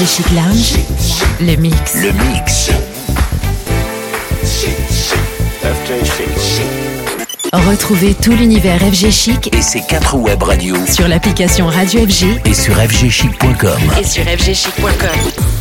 FG Chic Lounge, le mix. Le mix. Retrouvez tout l'univers FG Chic Et ses quatre web radios sur l'application Radio FG et sur fgchic.com. et sur fgchic.com.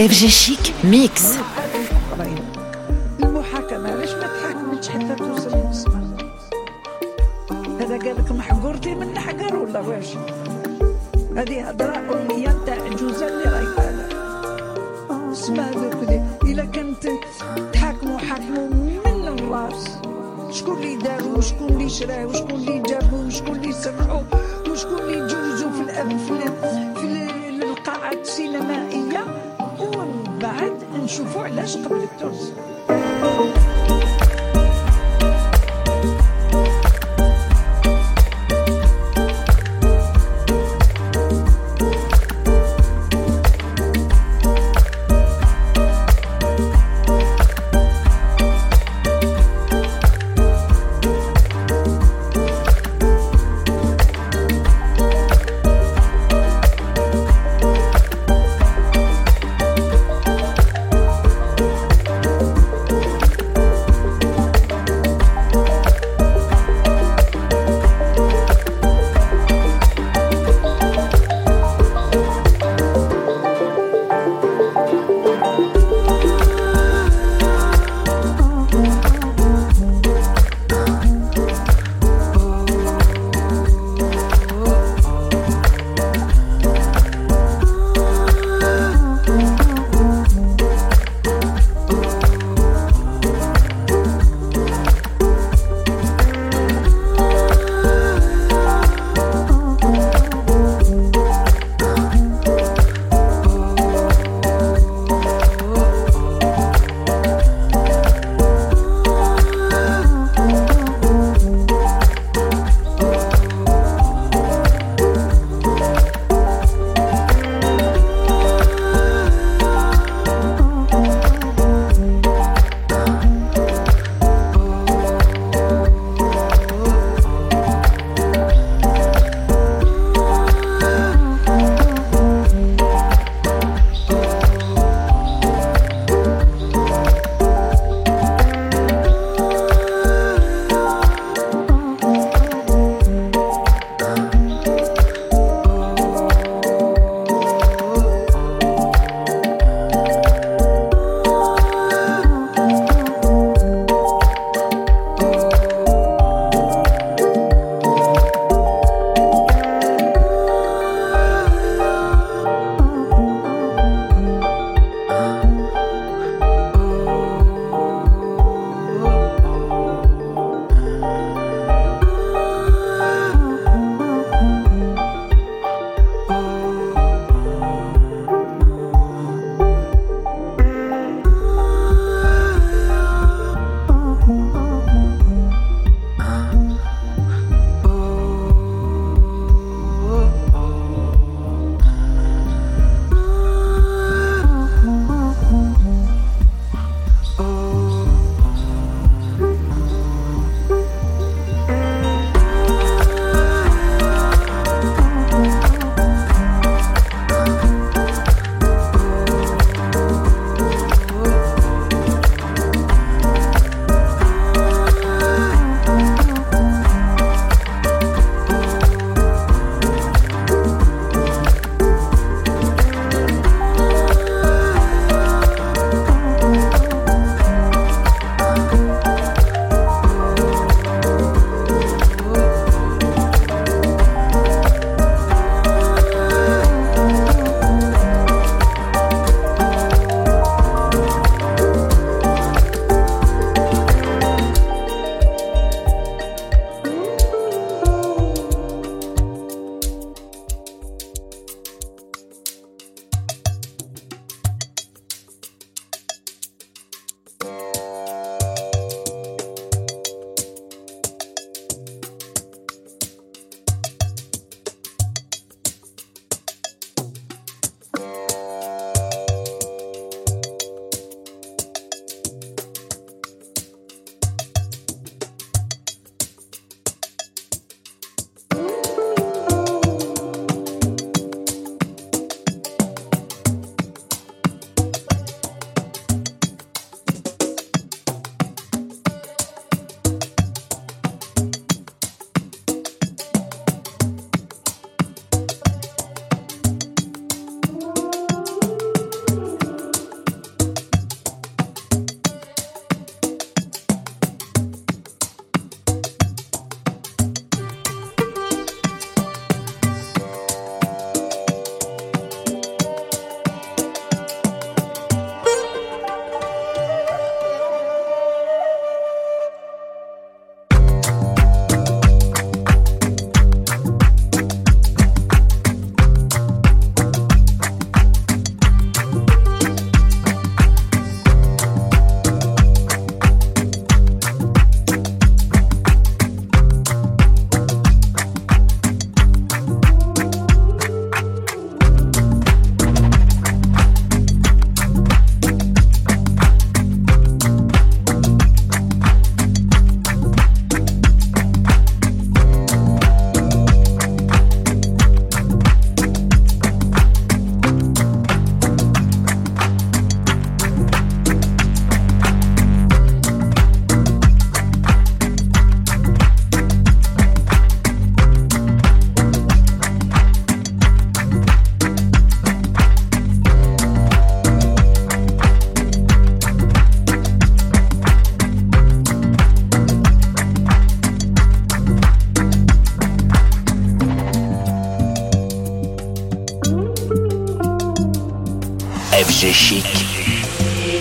FG Chic Mix.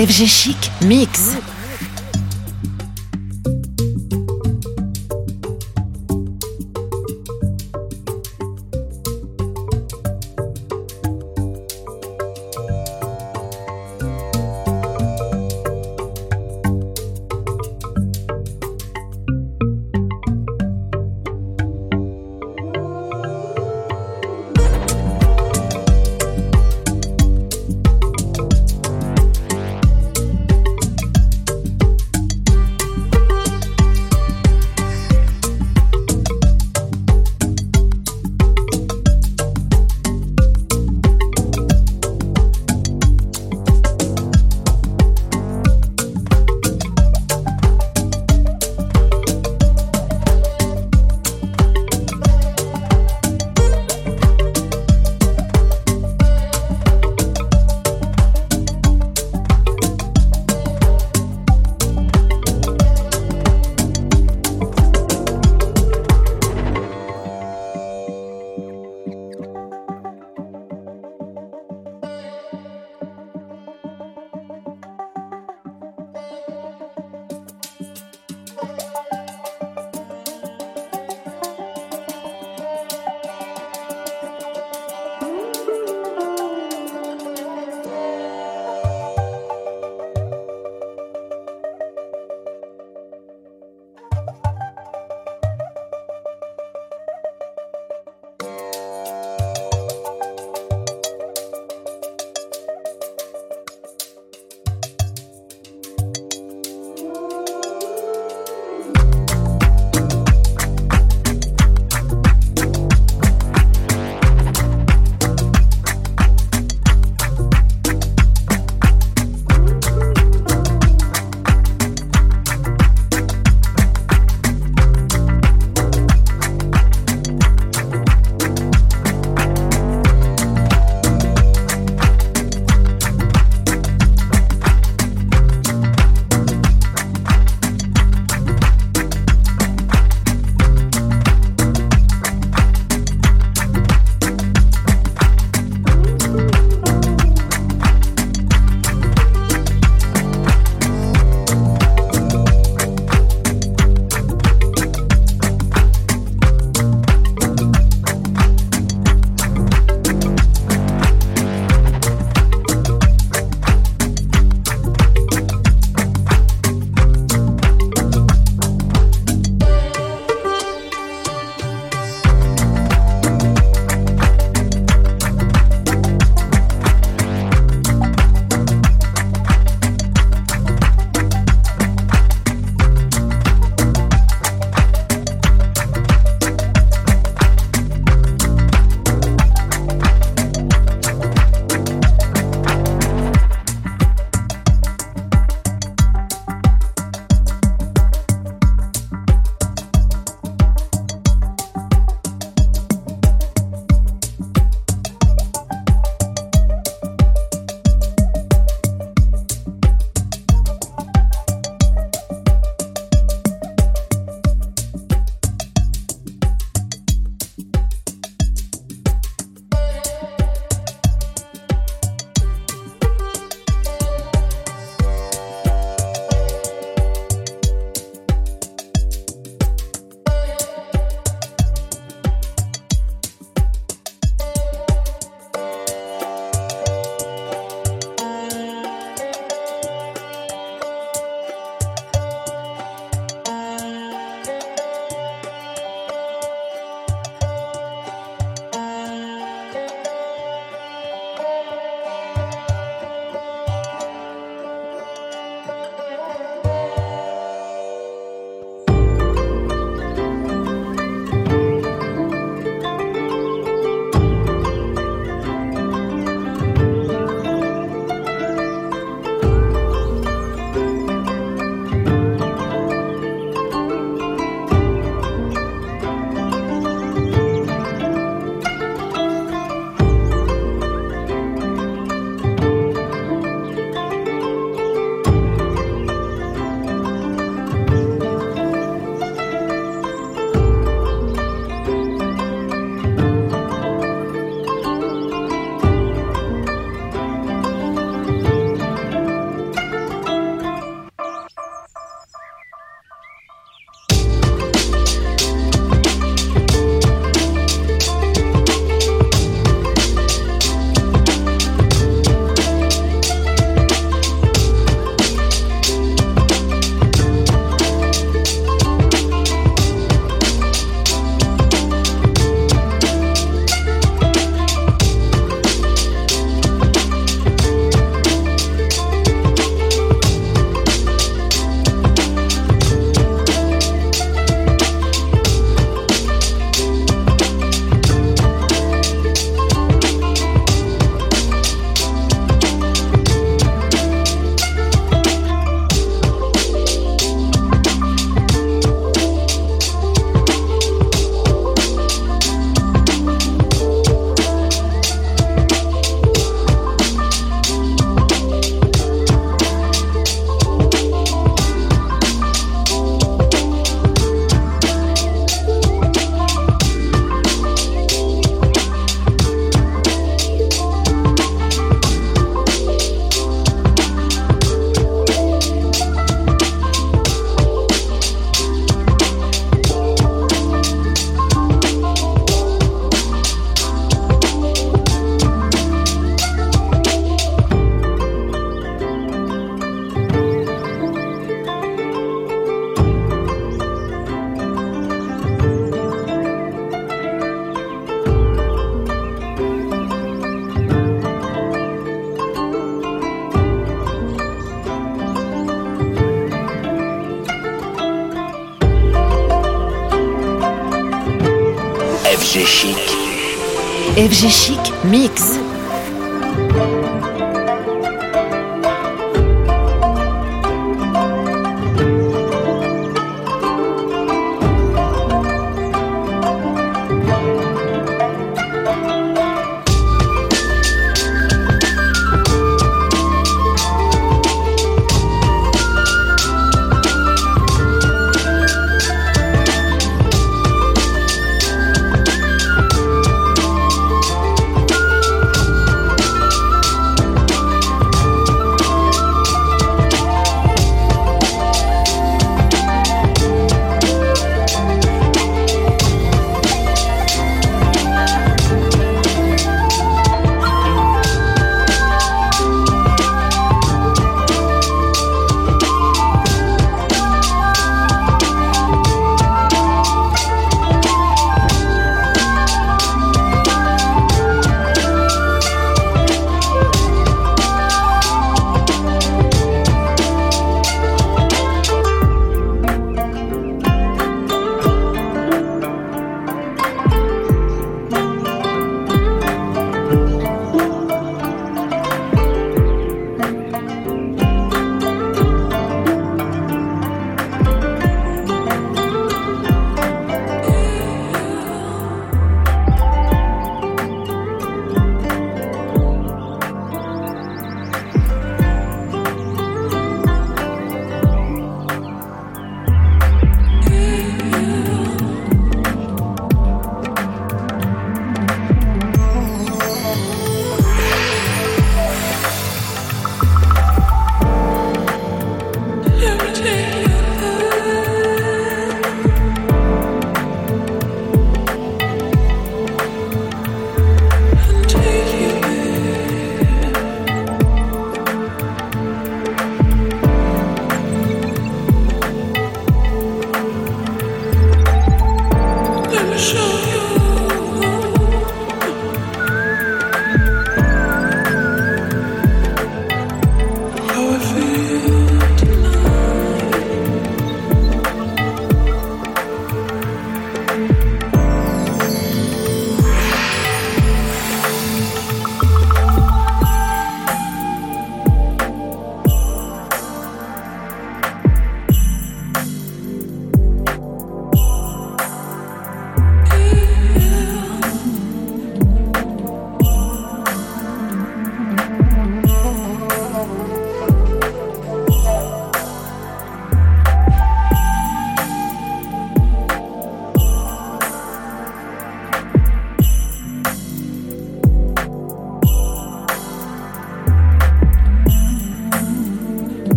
FG Chic Mix.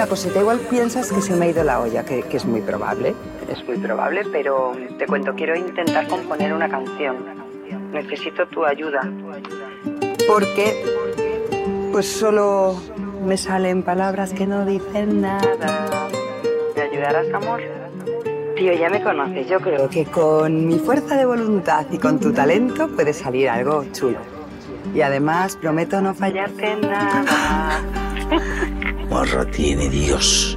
Una cosita, igual piensas que se me ha ido la olla, que, que es muy probable. Es muy probable, pero te cuento, quiero intentar componer una canción. Necesito tu ayuda. Porque, pues solo me salen palabras que no dicen nada. ¿Me ayudarás, amor? Tío, ya me conoces. Yo creo que con mi fuerza de voluntad y con tu talento puede salir algo chulo. Y además prometo no fallarte en nada. Morro tiene Dios.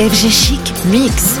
FG Chic Mix.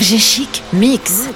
FG Chic Mix.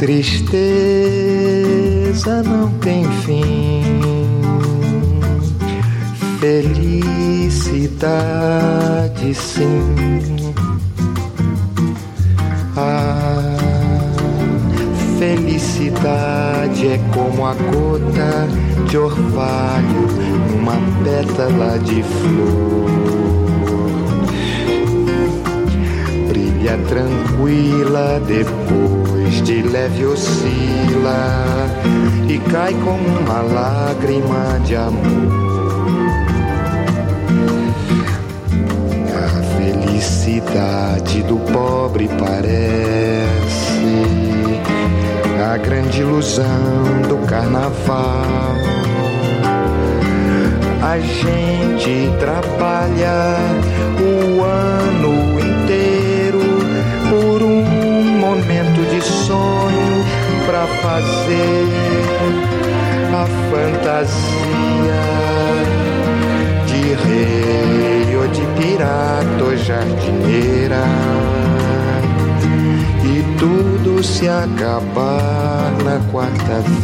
Tristeza não tem fim felicidade sim. A felicidade é como a gota de orvalho numa pétala de flor. Brilha tranquila depois de leve oscila e cai como uma lágrima de amor. Felicidade do pobre parece a grande ilusão do carnaval. A gente trabalha o ano inteiro por um momento de sonho para fazer a fantasia de rei ou de pirata ou jardineira e tudo se acabar na quarta-feira.